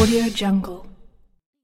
Audio Jungle.